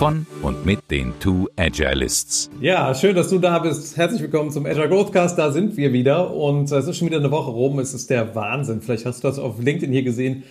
von und mit den Two Agilists. Ja, schön, dass du da bist. Herzlich willkommen zum Agile Growthcast. Da sind wir wieder und es ist schon wieder eine Woche rum. Es ist der Wahnsinn. Vielleicht hast du das auf LinkedIn hier gesehen.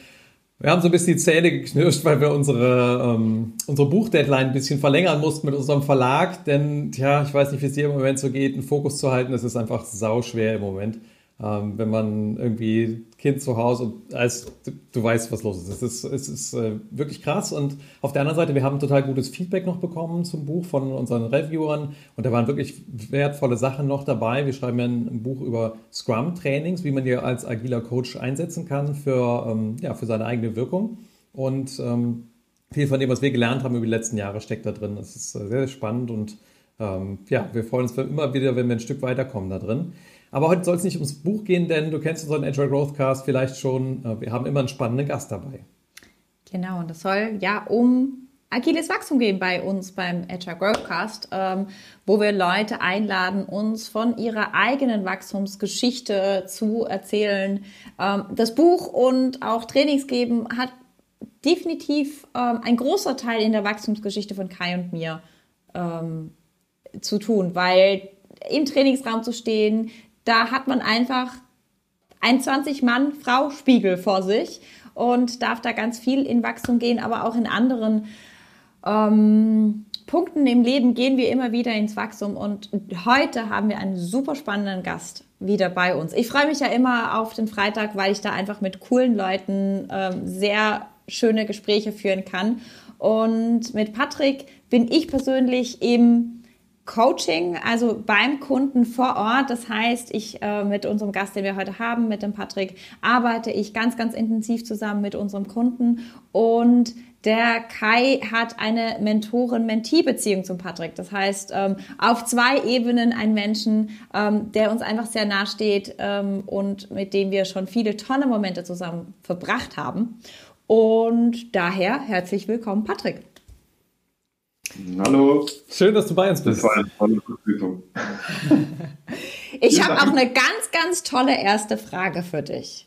Wir haben so ein bisschen die Zähne geknirscht, weil wir unsere, ähm, unsere Buchdeadline ein bisschen verlängern mussten mit unserem Verlag. Denn, ja, ich weiß nicht, wie es dir im Moment so geht, einen Fokus zu halten. Es ist einfach sau schwer im Moment ähm, wenn man irgendwie Kind zu Hause und als du, du weißt, was los ist. Es ist, es ist äh, wirklich krass. Und auf der anderen Seite, wir haben total gutes Feedback noch bekommen zum Buch von unseren Reviewern und da waren wirklich wertvolle Sachen noch dabei. Wir schreiben ja ein, Buch über Scrum-Trainings, wie man die als agiler Coach einsetzen kann für, ähm, ja, für seine eigene Wirkung. Und ähm, viel von dem, was wir gelernt haben über die letzten Jahre, steckt da drin. Das ist äh, sehr, sehr spannend und ähm, ja, wir freuen uns immer wieder, wenn wir ein Stück weiterkommen da drin. Aber heute soll es nicht ums Buch gehen, denn du kennst unseren Agile Growth Cast vielleicht schon. Äh, wir haben immer einen spannenden Gast dabei. Genau, und das soll ja um agiles Wachstum gehen bei uns beim Agile Growth Cast, ähm, wo wir Leute einladen, uns von ihrer eigenen Wachstumsgeschichte zu erzählen. Ähm, das Buch und auch Trainings geben hat definitiv ähm, ein großer Teil in der Wachstumsgeschichte von Kai und mir ähm, zu tun, weil im Trainingsraum zu stehen, da hat man einfach ein 20-Mann-Frau-Spiegel vor sich und darf da ganz viel in Wachstum gehen, aber auch in anderen ähm, Punkten im Leben gehen wir immer wieder ins Wachstum und heute haben wir einen super spannenden Gast wieder bei uns. Ich freue mich ja immer auf den Freitag, weil ich da einfach mit coolen Leuten ähm, sehr schöne Gespräche führen kann. Und mit Patrick bin ich persönlich eben Coaching, also beim Kunden vor Ort. Das heißt, ich äh, mit unserem Gast, den wir heute haben, mit dem Patrick, arbeite ich ganz, ganz intensiv zusammen mit unserem Kunden und der Kai hat eine Mentoren-Mentee-Beziehung zum Patrick. Das heißt, ähm, auf zwei Ebenen ein Menschen, ähm, der uns einfach sehr nahe steht ähm, und mit dem wir schon viele tolle Momente zusammen verbracht haben. Und daher herzlich willkommen, Patrick. Hallo. Schön, dass du bei uns bist. Das war eine tolle Verfügung. ich habe auch eine ganz, ganz tolle erste Frage für dich.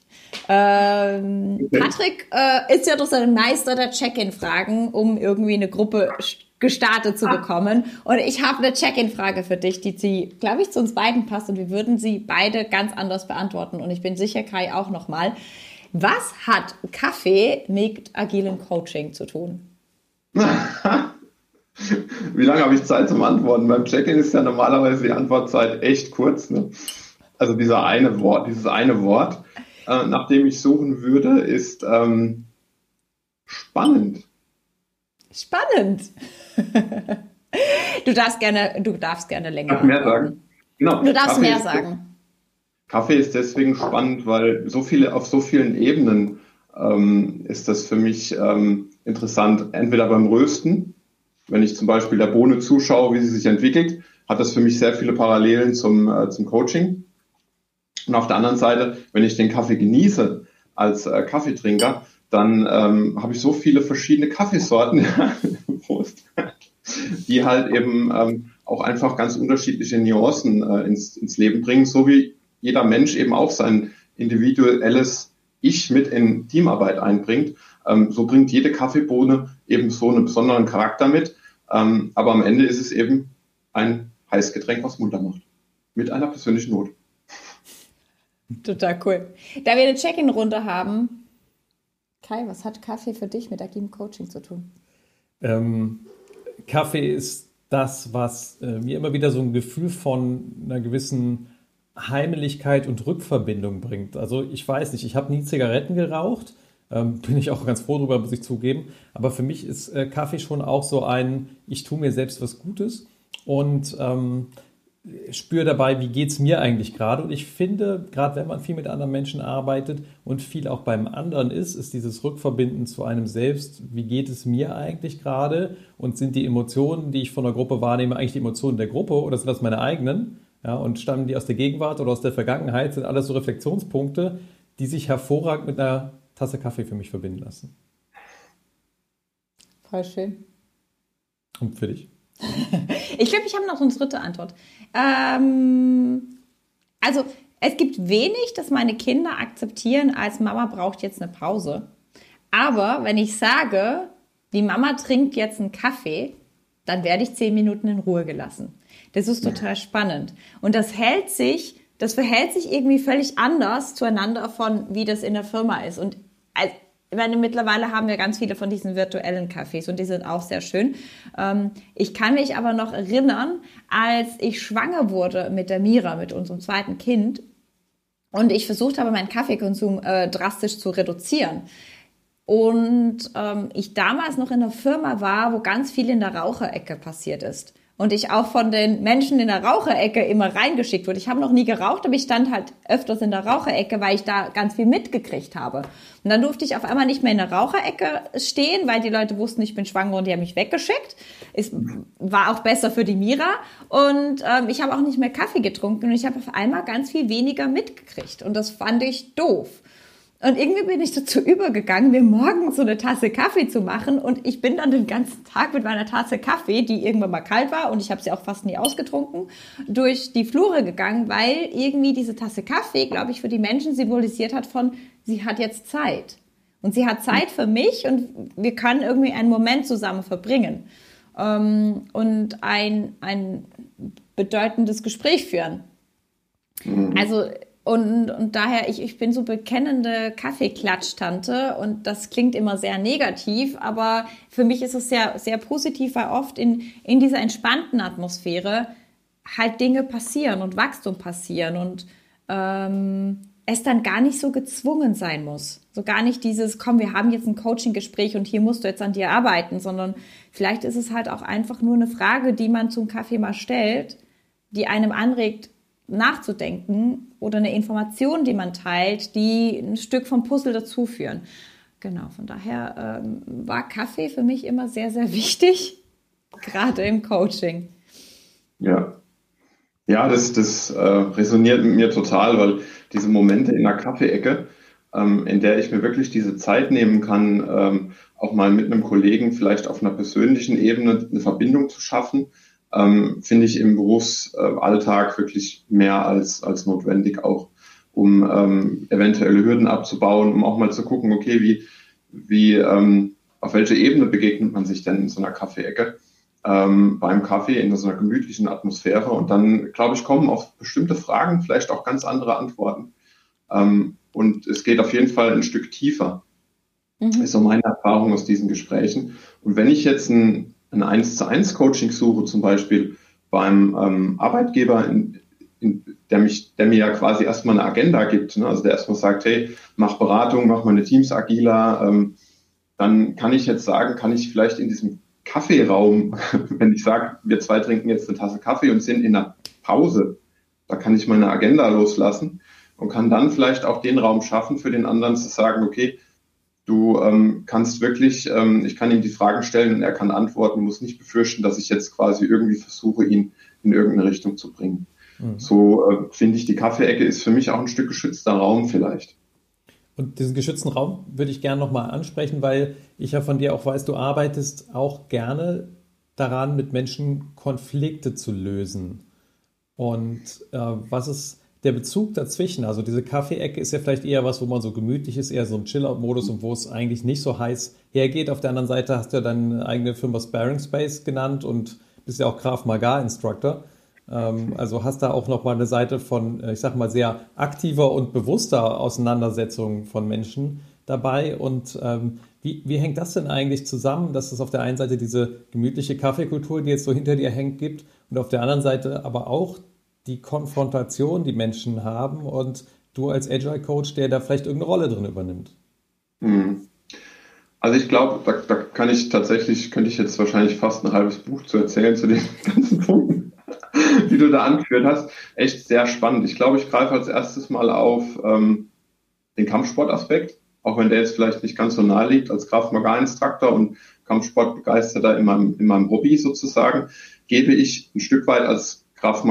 Ähm. Patrick äh, ist ja doch so ein Meister der Check-in-Fragen, um irgendwie eine Gruppe gestartet zu bekommen. Und ich habe eine Check-in-Frage für dich, die sie, glaube ich, zu uns beiden passt und wir würden sie beide ganz anders beantworten. Und ich bin sicher, Kai auch nochmal. Was hat Kaffee mit agilem Coaching zu tun? Wie lange habe ich Zeit zum Antworten? Beim Check-in ist ja normalerweise die Antwortzeit echt kurz. Ne? Also dieser eine Wort, dieses eine Wort, äh, nach dem ich suchen würde, ist ähm, spannend. Spannend. du darfst gerne, du darfst gerne länger. Darf mehr sagen. Genau. Du darfst Kaffee mehr sagen. Kaffee ist deswegen spannend, weil so viele auf so vielen Ebenen ähm, ist das für mich ähm, interessant. Entweder beim Rösten, wenn ich zum Beispiel der Bohne zuschaue, wie sie sich entwickelt, hat das für mich sehr viele Parallelen zum, äh, zum Coaching. Und auf der anderen Seite, wenn ich den Kaffee genieße als äh, Kaffeetrinker, dann ähm, habe ich so viele verschiedene Kaffeesorten, die halt eben ähm, auch einfach ganz unterschiedliche Nuancen äh, ins, ins Leben bringen, so wie jeder Mensch eben auch sein individuelles Ich mit in Teamarbeit einbringt. Ähm, so bringt jede Kaffeebohne eben so einen besonderen Charakter mit. Ähm, aber am Ende ist es eben ein heißes Getränk, was munter macht. Mit einer persönlichen Not. Total cool. Da wir eine Check-in-Runde haben, Kai, was hat Kaffee für dich mit agilem Coaching zu tun? Ähm, Kaffee ist das, was äh, mir immer wieder so ein Gefühl von einer gewissen Heimeligkeit und Rückverbindung bringt. Also ich weiß nicht, ich habe nie Zigaretten geraucht, ähm, bin ich auch ganz froh drüber, muss ich zugeben. Aber für mich ist äh, Kaffee schon auch so ein, ich tue mir selbst was Gutes. Und ähm, spüre dabei, wie geht es mir eigentlich gerade. Und ich finde, gerade wenn man viel mit anderen Menschen arbeitet und viel auch beim anderen ist, ist dieses Rückverbinden zu einem selbst, wie geht es mir eigentlich gerade und sind die Emotionen, die ich von der Gruppe wahrnehme, eigentlich die Emotionen der Gruppe oder sind das meine eigenen? Ja, und stammen die aus der Gegenwart oder aus der Vergangenheit, sind alles so Reflexionspunkte, die sich hervorragend mit einer Tasse Kaffee für mich verbinden lassen. Voll schön. Und für dich? ich glaube, ich habe noch so eine dritte Antwort. Ähm, also, es gibt wenig, das meine Kinder akzeptieren, als Mama braucht jetzt eine Pause. Aber wenn ich sage, die Mama trinkt jetzt einen Kaffee, dann werde ich zehn Minuten in Ruhe gelassen. Das ist total spannend. Und das hält sich, das verhält sich irgendwie völlig anders zueinander von, wie das in der Firma ist. Und ich meine, mittlerweile haben wir ganz viele von diesen virtuellen Cafés und die sind auch sehr schön. Ähm, ich kann mich aber noch erinnern, als ich schwanger wurde mit der Mira, mit unserem zweiten Kind, und ich versucht habe, meinen Kaffeekonsum äh, drastisch zu reduzieren. Und ähm, ich damals noch in einer Firma war, wo ganz viel in der Raucherecke passiert ist und ich auch von den Menschen in der Raucherecke immer reingeschickt wurde. Ich habe noch nie geraucht, aber ich stand halt öfters in der Raucherecke, weil ich da ganz viel mitgekriegt habe. Und dann durfte ich auf einmal nicht mehr in der Raucherecke stehen, weil die Leute wussten, ich bin schwanger und die haben mich weggeschickt. Es war auch besser für die Mira. Und ähm, ich habe auch nicht mehr Kaffee getrunken und ich habe auf einmal ganz viel weniger mitgekriegt. Und das fand ich doof. Und irgendwie bin ich dazu übergegangen, mir morgens so eine Tasse Kaffee zu machen. Und ich bin dann den ganzen Tag mit meiner Tasse Kaffee, die irgendwann mal kalt war und ich habe sie auch fast nie ausgetrunken, durch die Flure gegangen, weil irgendwie diese Tasse Kaffee, glaube ich, für die Menschen symbolisiert hat von, sie hat jetzt Zeit. Und sie hat Zeit für mich und wir können irgendwie einen Moment zusammen verbringen. Ähm, und ein, ein bedeutendes Gespräch führen. Mhm. Also und, und daher, ich, ich bin so bekennende Kaffeeklatsch-Tante und das klingt immer sehr negativ, aber für mich ist es sehr, sehr positiv, weil oft in, in dieser entspannten Atmosphäre halt Dinge passieren und Wachstum passieren und ähm, es dann gar nicht so gezwungen sein muss. So gar nicht dieses, komm, wir haben jetzt ein Coaching-Gespräch und hier musst du jetzt an dir arbeiten, sondern vielleicht ist es halt auch einfach nur eine Frage, die man zum Kaffee mal stellt, die einem anregt, nachzudenken oder eine Information, die man teilt, die ein Stück vom Puzzle dazuführen. Genau, von daher ähm, war Kaffee für mich immer sehr, sehr wichtig, gerade im Coaching. Ja, ja, das, das äh, resoniert mit mir total, weil diese Momente in der Kaffeeecke, ähm, in der ich mir wirklich diese Zeit nehmen kann, ähm, auch mal mit einem Kollegen vielleicht auf einer persönlichen Ebene eine Verbindung zu schaffen, ähm, finde ich im Berufsalltag wirklich mehr als, als notwendig, auch um ähm, eventuelle Hürden abzubauen, um auch mal zu gucken, okay, wie, wie ähm, auf welche Ebene begegnet man sich denn in so einer Kaffeeecke? Ähm, beim Kaffee in so einer gemütlichen Atmosphäre und dann, glaube ich, kommen auf bestimmte Fragen vielleicht auch ganz andere Antworten. Ähm, und es geht auf jeden Fall ein Stück tiefer. Mhm. Ist so meine Erfahrung aus diesen Gesprächen. Und wenn ich jetzt ein, ein 1 zu 1 Coaching suche, zum Beispiel beim ähm, Arbeitgeber, in, in, der, mich, der mir ja quasi erstmal eine Agenda gibt, ne? also der erstmal sagt, hey, mach Beratung, mach meine Teams agiler, ähm, dann kann ich jetzt sagen, kann ich vielleicht in diesem Kaffeeraum, wenn ich sage, wir zwei trinken jetzt eine Tasse Kaffee und sind in einer Pause, da kann ich meine Agenda loslassen und kann dann vielleicht auch den Raum schaffen für den anderen zu sagen, okay, Du ähm, kannst wirklich, ähm, ich kann ihm die Fragen stellen und er kann antworten, muss nicht befürchten, dass ich jetzt quasi irgendwie versuche, ihn in irgendeine Richtung zu bringen. Mhm. So äh, finde ich, die Kaffeeecke ist für mich auch ein Stück geschützter Raum vielleicht. Und diesen geschützten Raum würde ich gerne nochmal ansprechen, weil ich ja von dir auch weiß, du arbeitest auch gerne daran, mit Menschen Konflikte zu lösen. Und äh, was ist der Bezug dazwischen, also diese Kaffeeecke ist ja vielleicht eher was, wo man so gemütlich ist, eher so ein Chill-Out-Modus und wo es eigentlich nicht so heiß hergeht. Auf der anderen Seite hast du ja deine eigene Firma Sparing Space genannt und bist ja auch Graf Magar Instructor. Ähm, also hast da auch nochmal eine Seite von, äh, ich sag mal, sehr aktiver und bewusster Auseinandersetzung von Menschen dabei. Und ähm, wie, wie hängt das denn eigentlich zusammen, dass es auf der einen Seite diese gemütliche Kaffeekultur, die jetzt so hinter dir hängt, gibt und auf der anderen Seite aber auch die Konfrontation, die Menschen haben und du als Agile Coach, der da vielleicht irgendeine Rolle drin übernimmt? Hm. Also ich glaube, da, da, kann ich tatsächlich, könnte ich jetzt wahrscheinlich fast ein halbes Buch zu erzählen zu den ganzen Punkten. die du da angeführt hast, echt sehr spannend. Ich glaube, ich greife als erstes mal auf ähm, den Kampfsportaspekt, auch wenn der jetzt vielleicht nicht ganz so nahe liegt als Kraft Maga-Instruktor und Kampfsportbegeisterter in meinem, in meinem Hobby sozusagen, gebe ich ein Stück weit als Kraft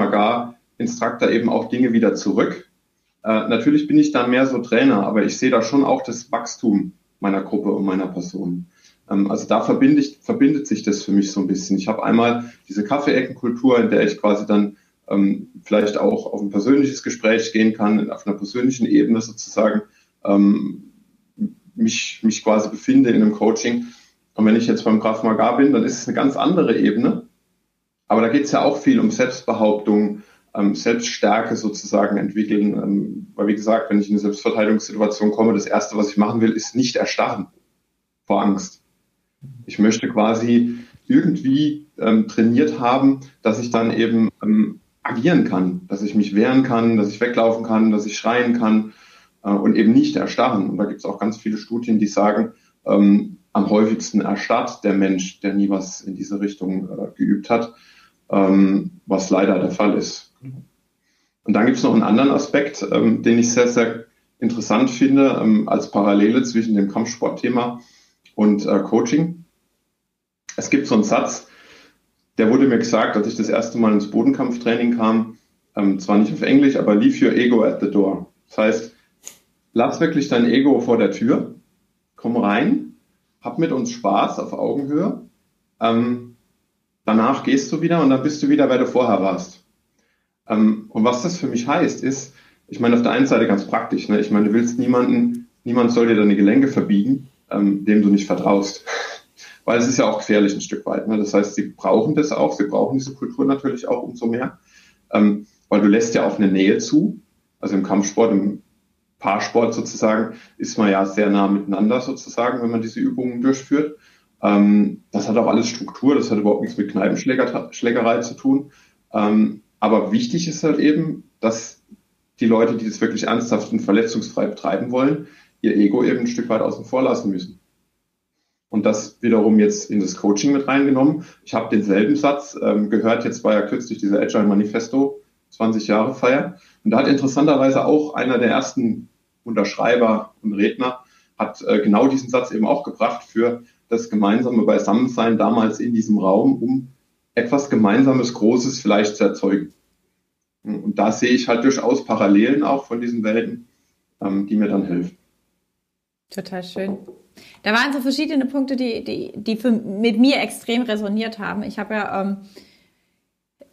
Maga-Instruktor eben auch Dinge wieder zurück. Äh, natürlich bin ich da mehr so Trainer, aber ich sehe da schon auch das Wachstum meiner Gruppe und meiner Person. Ähm, also da ich, verbindet sich das für mich so ein bisschen. Ich habe einmal diese Kaffeeeckenkultur, in der ich quasi dann ähm, vielleicht auch auf ein persönliches Gespräch gehen kann, auf einer persönlichen Ebene sozusagen ähm, mich, mich quasi befinde in einem Coaching. Und wenn ich jetzt beim Graf Magar bin, dann ist es eine ganz andere Ebene. Aber da geht es ja auch viel um Selbstbehauptung, ähm, Selbststärke sozusagen entwickeln. Ähm, weil wie gesagt, wenn ich in eine Selbstverteidigungssituation komme, das Erste, was ich machen will, ist nicht erstarren vor Angst. Ich möchte quasi irgendwie ähm, trainiert haben, dass ich dann eben ähm, agieren kann, dass ich mich wehren kann, dass ich weglaufen kann, dass ich schreien kann äh, und eben nicht erstarren. Und da gibt es auch ganz viele Studien, die sagen, ähm, am häufigsten erstarrt der Mensch, der nie was in diese Richtung äh, geübt hat, ähm, was leider der Fall ist. Und dann gibt es noch einen anderen Aspekt, ähm, den ich sehr, sehr interessant finde, ähm, als Parallele zwischen dem Kampfsportthema und äh, Coaching. Es gibt so einen Satz, der wurde mir gesagt, als ich das erste Mal ins Bodenkampftraining kam, ähm, zwar nicht auf Englisch, aber leave your ego at the door. Das heißt, lass wirklich dein Ego vor der Tür, komm rein, hab mit uns Spaß auf Augenhöhe, ähm, danach gehst du wieder und dann bist du wieder, wer du vorher warst. Ähm, und was das für mich heißt, ist, ich meine, auf der einen Seite ganz praktisch, ne? ich meine, du willst niemanden, niemand soll dir deine Gelenke verbiegen, ähm, dem du nicht vertraust. Weil es ist ja auch gefährlich ein Stück weit. Ne? Das heißt, sie brauchen das auch, sie brauchen diese Kultur natürlich auch umso mehr. Ähm, weil du lässt ja auch eine Nähe zu. Also im Kampfsport, im Paarsport sozusagen, ist man ja sehr nah miteinander sozusagen, wenn man diese Übungen durchführt. Ähm, das hat auch alles Struktur, das hat überhaupt nichts mit Kneipenschlägerei zu tun. Ähm, aber wichtig ist halt eben, dass die Leute, die das wirklich ernsthaft und verletzungsfrei betreiben wollen, ihr Ego eben ein Stück weit außen vor lassen müssen. Und das wiederum jetzt in das Coaching mit reingenommen. Ich habe denselben Satz ähm, gehört, jetzt war ja kürzlich dieser Agile Manifesto 20 Jahre Feier. Und da hat interessanterweise auch einer der ersten Unterschreiber und Redner hat äh, genau diesen Satz eben auch gebracht für das gemeinsame Beisammensein damals in diesem Raum, um etwas Gemeinsames, Großes vielleicht zu erzeugen. Und da sehe ich halt durchaus Parallelen auch von diesen Welten, ähm, die mir dann helfen. Total schön. Da waren so verschiedene Punkte, die, die, die für, mit mir extrem resoniert haben. Ich habe ja ähm,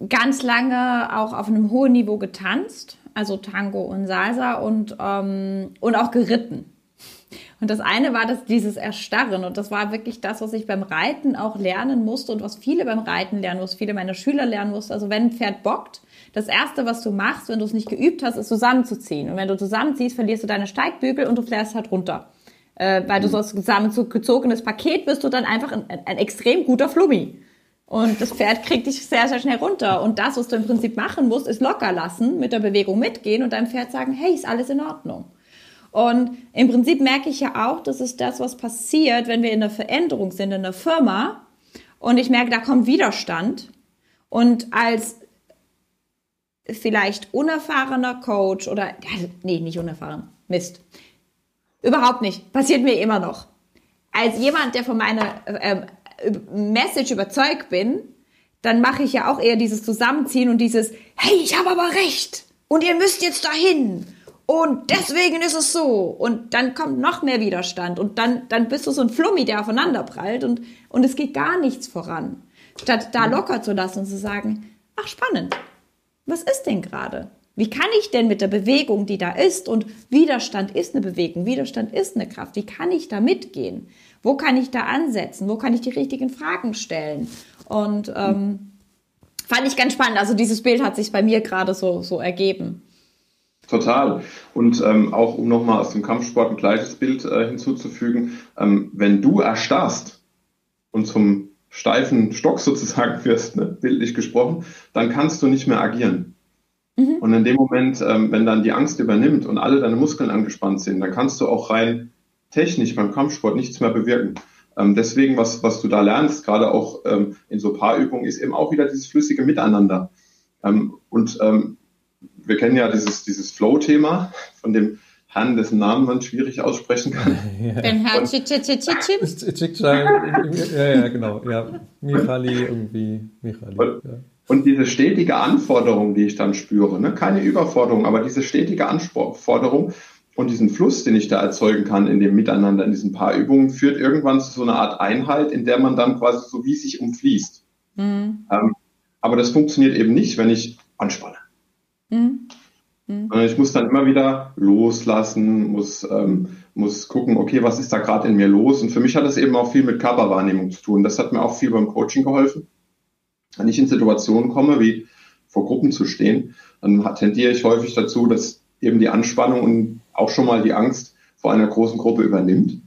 ganz lange auch auf einem hohen Niveau getanzt, also Tango und Salsa und, ähm, und auch geritten. Und das eine war das, dieses Erstarren. Und das war wirklich das, was ich beim Reiten auch lernen musste und was viele beim Reiten lernen, was viele meiner Schüler lernen mussten. Also wenn ein Pferd bockt, das erste, was du machst, wenn du es nicht geübt hast, ist zusammenzuziehen. Und wenn du zusammenziehst, verlierst du deine Steigbügel und du fährst halt runter äh, weil du so als zusammengezogenes Paket bist du dann einfach ein, ein extrem guter Flummi. Und das Pferd kriegt dich sehr, sehr schnell runter. Und das, was du im Prinzip machen musst, ist locker lassen, mit der Bewegung mitgehen und deinem Pferd sagen, hey, ist alles in Ordnung. Und im Prinzip merke ich ja auch, das ist das, was passiert, wenn wir in der Veränderung sind, in der Firma. Und ich merke, da kommt Widerstand. Und als vielleicht unerfahrener Coach oder, nee, nicht unerfahren, Mist. Überhaupt nicht. Passiert mir immer noch. Als jemand, der von meiner äh, Message überzeugt bin, dann mache ich ja auch eher dieses Zusammenziehen und dieses, hey, ich habe aber recht und ihr müsst jetzt dahin und deswegen ist es so und dann kommt noch mehr Widerstand und dann, dann bist du so ein Flummi, der aufeinander prallt und, und es geht gar nichts voran. Statt da locker zu lassen und zu sagen, ach spannend, was ist denn gerade? Wie kann ich denn mit der Bewegung, die da ist, und Widerstand ist eine Bewegung, Widerstand ist eine Kraft, wie kann ich da mitgehen? Wo kann ich da ansetzen? Wo kann ich die richtigen Fragen stellen? Und ähm, fand ich ganz spannend. Also dieses Bild hat sich bei mir gerade so, so ergeben. Total. Und ähm, auch um nochmal aus dem Kampfsport ein gleiches Bild äh, hinzuzufügen, ähm, wenn du erstarrst und zum steifen Stock sozusagen wirst, ne, bildlich gesprochen, dann kannst du nicht mehr agieren. Mhm. Und in dem Moment, ähm, wenn dann die Angst übernimmt und alle deine Muskeln angespannt sind, dann kannst du auch rein technisch beim Kampfsport nichts mehr bewirken. Ähm, deswegen, was, was du da lernst, gerade auch ähm, in so Paarübungen, ist eben auch wieder dieses flüssige Miteinander. Ähm, und ähm, wir kennen ja dieses, dieses Flow-Thema von dem Herrn, dessen Namen man schwierig aussprechen kann. Den Herrn Ja, ja, genau. Ja, Michali irgendwie. Michali. Und, ja. und diese stetige Anforderung, die ich dann spüre, ne? keine Überforderung, aber diese stetige Anforderung und diesen Fluss, den ich da erzeugen kann in dem Miteinander, in diesen paar Übungen, führt irgendwann zu so einer Art Einheit, in der man dann quasi so wie sich umfließt. Mhm. Ähm, aber das funktioniert eben nicht, wenn ich anspanne. Mhm. Mhm. Ich muss dann immer wieder loslassen, muss, ähm, muss gucken, okay, was ist da gerade in mir los? Und für mich hat das eben auch viel mit Körperwahrnehmung zu tun. Das hat mir auch viel beim Coaching geholfen. Wenn ich in Situationen komme, wie vor Gruppen zu stehen, dann tendiere ich häufig dazu, dass eben die Anspannung und auch schon mal die Angst vor einer großen Gruppe übernimmt.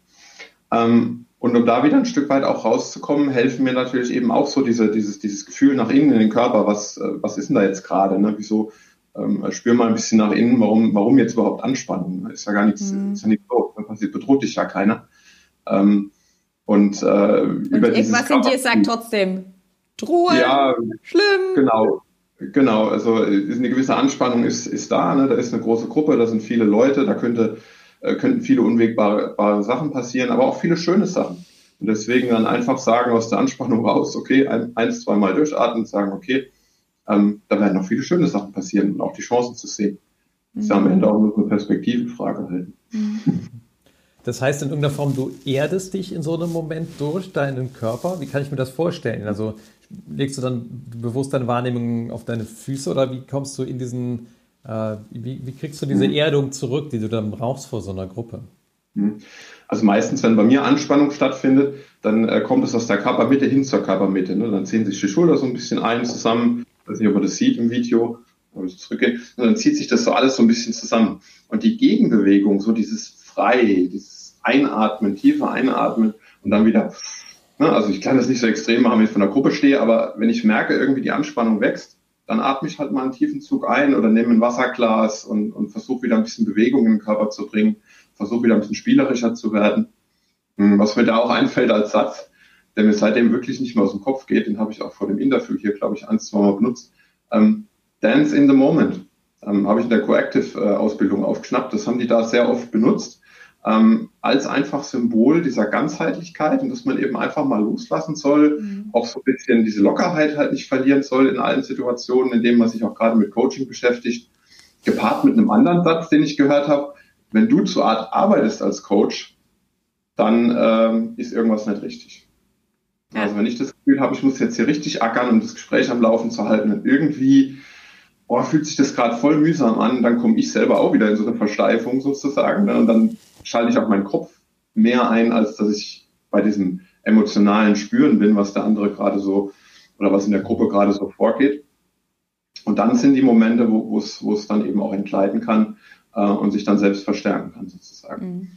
Ähm, und um da wieder ein Stück weit auch rauszukommen, helfen mir natürlich eben auch so diese, dieses, dieses Gefühl nach innen in den Körper. Was, äh, was ist denn da jetzt gerade? Ne? Wieso, ähm, spür mal ein bisschen nach innen, warum, warum jetzt überhaupt Anspannung? Ist ja gar nichts, mhm. ist ja nichts los, dann passiert, bedroht dich ja keiner. Ähm, und, äh, und über irgendwas in dir sagt trotzdem, Ruhe, ja, schlimm. Genau, genau. Also eine gewisse Anspannung ist, ist da, ne? da ist eine große Gruppe, da sind viele Leute, da könnte, äh, könnten viele unwegbare Sachen passieren, aber auch viele schöne Sachen. Und deswegen dann einfach sagen aus der Anspannung raus, okay, ein, eins, zweimal durchatmen, sagen, okay, ähm, da werden noch viele schöne Sachen passieren und auch die Chancen zu sehen. Das ist ja am Ende auch nur eine Perspektivenfrage halten. Das heißt in irgendeiner Form, du erdest dich in so einem Moment durch deinen Körper. Wie kann ich mir das vorstellen? Also legst du dann bewusst deine Wahrnehmung auf deine Füße oder wie kommst du in diesen, äh, wie, wie, kriegst du diese mhm. Erdung zurück, die du dann brauchst vor so einer Gruppe? Mhm. Also meistens, wenn bei mir Anspannung stattfindet, dann äh, kommt es aus der Körpermitte hin zur Körpermitte. Ne? Dann ziehen sich die Schulter so ein bisschen ein zusammen weiß nicht, ob man das sieht im Video, aber ich zurückgehen, und dann zieht sich das so alles so ein bisschen zusammen. Und die Gegenbewegung, so dieses frei, dieses Einatmen, tiefer Einatmen und dann wieder, ne, also ich kann das nicht so extrem machen, wenn ich von der Gruppe stehe, aber wenn ich merke, irgendwie die Anspannung wächst, dann atme ich halt mal einen tiefen Zug ein oder nehme ein Wasserglas und, und versuche wieder ein bisschen Bewegung in den Körper zu bringen, versuche wieder ein bisschen spielerischer zu werden. Hm, was mir da auch einfällt als Satz, der mir seitdem wirklich nicht mehr aus dem Kopf geht, den habe ich auch vor dem Interview hier, glaube ich, ein, zwei Mal benutzt. Ähm, Dance in the Moment ähm, habe ich in der Coactive-Ausbildung aufgeschnappt. Das haben die da sehr oft benutzt, ähm, als einfach Symbol dieser Ganzheitlichkeit und dass man eben einfach mal loslassen soll, mhm. auch so ein bisschen diese Lockerheit halt nicht verlieren soll in allen Situationen, in denen man sich auch gerade mit Coaching beschäftigt. Gepaart mit einem anderen Satz, den ich gehört habe, wenn du zu Art arbeitest als Coach, dann ähm, ist irgendwas nicht richtig. Ja. Also wenn ich das Gefühl habe, ich muss jetzt hier richtig ackern, um das Gespräch am Laufen zu halten und irgendwie oh, fühlt sich das gerade voll mühsam an, dann komme ich selber auch wieder in so eine Versteifung sozusagen. Ne? Und dann schalte ich auch meinen Kopf mehr ein, als dass ich bei diesem emotionalen Spüren bin, was der andere gerade so oder was in der Gruppe gerade so vorgeht. Und dann sind die Momente, wo es dann eben auch entgleiten kann äh, und sich dann selbst verstärken kann sozusagen. Mhm.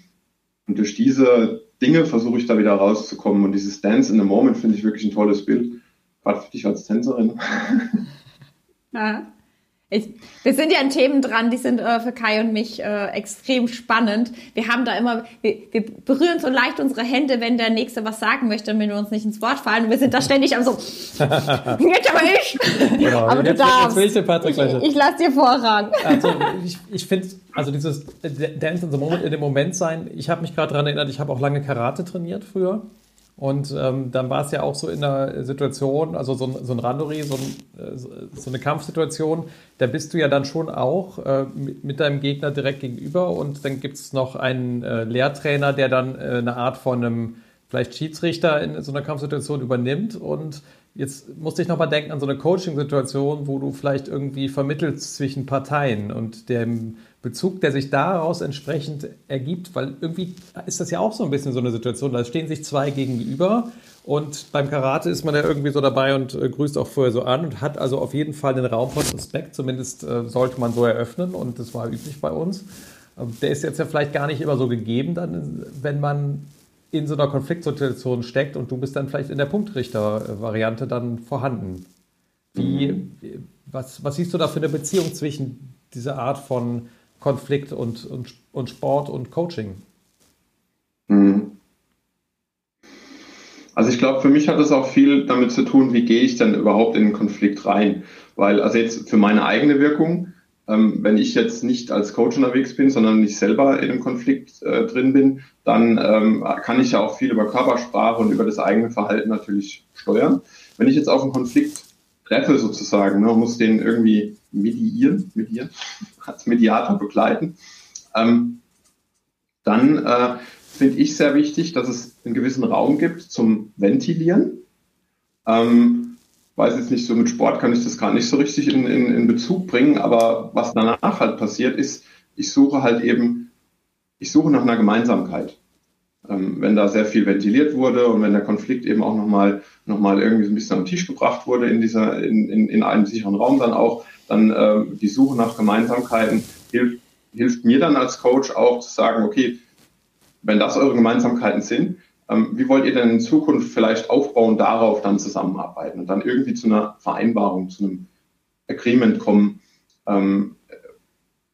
Und durch diese Dinge versuche ich da wieder rauszukommen. Und dieses Dance in the Moment finde ich wirklich ein tolles Bild. Gerade für dich als Tänzerin. Ja. Ich, wir sind ja an Themen dran, die sind äh, für Kai und mich äh, extrem spannend. Wir haben da immer, wir, wir, berühren so leicht unsere Hände, wenn der Nächste was sagen möchte, damit wir uns nicht ins Wort fallen. Und wir sind da ständig am so, jetzt aber ich. Genau, aber du jetzt, darfst. Jetzt ich, Patrick ich, ich lasse dir Vorrang. Also ich, ich finde, also dieses Dance in the Moment, in dem Moment sein, ich habe mich gerade daran erinnert, ich habe auch lange Karate trainiert früher. Und ähm, dann war es ja auch so in der Situation, also so ein, so ein Randori, so, ein, äh, so, eine Kampfsituation, da bist du ja dann schon auch äh, mit, mit, deinem Gegner direkt gegenüber und dann gibt es noch einen äh, Lehrtrainer, der dann äh, eine Art von einem vielleicht Schiedsrichter in so einer Kampfsituation übernimmt. Und Jetzt musste ich nochmal denken an so eine Coaching-Situation, wo du vielleicht irgendwie vermittelst zwischen Parteien und dem Bezug, der sich daraus entsprechend ergibt, weil irgendwie ist das ja auch so ein bisschen so eine Situation, da stehen sich zwei gegenüber und beim Karate ist man ja irgendwie so dabei und äh, grüßt auch vorher so an und hat also auf jeden Fall den Raum von Respekt, zumindest äh, sollte man so eröffnen und das war üblich bei uns. Ähm, der ist jetzt ja vielleicht gar nicht immer so gegeben, dann, wenn man in so einer Konfliktsituation steckt und du bist dann vielleicht in der Punktrichter-Variante dann vorhanden. Wie, mhm. was, was siehst du da für eine Beziehung zwischen dieser Art von Konflikt und, und, und Sport und Coaching? Mhm. Also ich glaube, für mich hat es auch viel damit zu tun, wie gehe ich denn überhaupt in den Konflikt rein. Weil, also jetzt für meine eigene Wirkung, ähm, wenn ich jetzt nicht als Coach unterwegs bin, sondern nicht selber in einem Konflikt äh, drin bin, dann ähm, kann ich ja auch viel über Körpersprache und über das eigene Verhalten natürlich steuern. Wenn ich jetzt auf einen Konflikt treffe sozusagen, ne, muss den irgendwie mediieren, mediieren, als Mediator begleiten, ähm, dann äh, finde ich sehr wichtig, dass es einen gewissen Raum gibt zum Ventilieren. Ähm, weiß jetzt nicht, so mit Sport kann ich das gar nicht so richtig in, in, in Bezug bringen, aber was danach halt passiert ist, ich suche halt eben, ich suche nach einer Gemeinsamkeit. Ähm, wenn da sehr viel ventiliert wurde und wenn der Konflikt eben auch nochmal noch mal irgendwie so ein bisschen am Tisch gebracht wurde in dieser, in, in, in einem sicheren Raum dann auch, dann äh, die Suche nach Gemeinsamkeiten hilft, hilft mir dann als Coach auch zu sagen, okay, wenn das eure Gemeinsamkeiten sind, ähm, wie wollt ihr denn in Zukunft vielleicht aufbauen, darauf dann zusammenarbeiten und dann irgendwie zu einer Vereinbarung, zu einem Agreement kommen, ähm,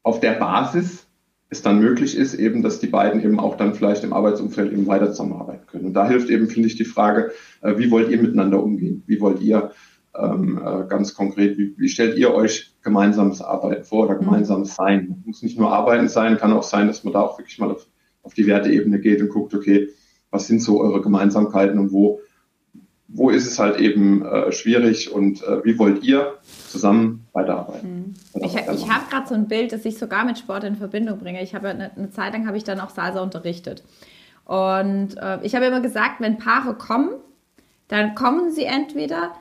auf der Basis es dann möglich ist, eben, dass die beiden eben auch dann vielleicht im Arbeitsumfeld eben weiter zusammenarbeiten können. Und da hilft eben, finde ich, die Frage, äh, wie wollt ihr miteinander umgehen? Wie wollt ihr ähm, äh, ganz konkret, wie, wie stellt ihr euch gemeinsames Arbeiten vor oder mhm. gemeinsames Sein? Muss nicht nur Arbeiten sein, kann auch sein, dass man da auch wirklich mal auf, auf die Werteebene geht und guckt, okay, was sind so eure Gemeinsamkeiten und wo, wo ist es halt eben äh, schwierig und äh, wie wollt ihr zusammen weiterarbeiten? Mhm. Ich, ich habe gerade so ein Bild, das ich sogar mit Sport in Verbindung bringe. Ich habe eine, eine Zeit lang habe ich dann auch Salsa unterrichtet. Und äh, ich habe immer gesagt, wenn Paare kommen, dann kommen sie entweder,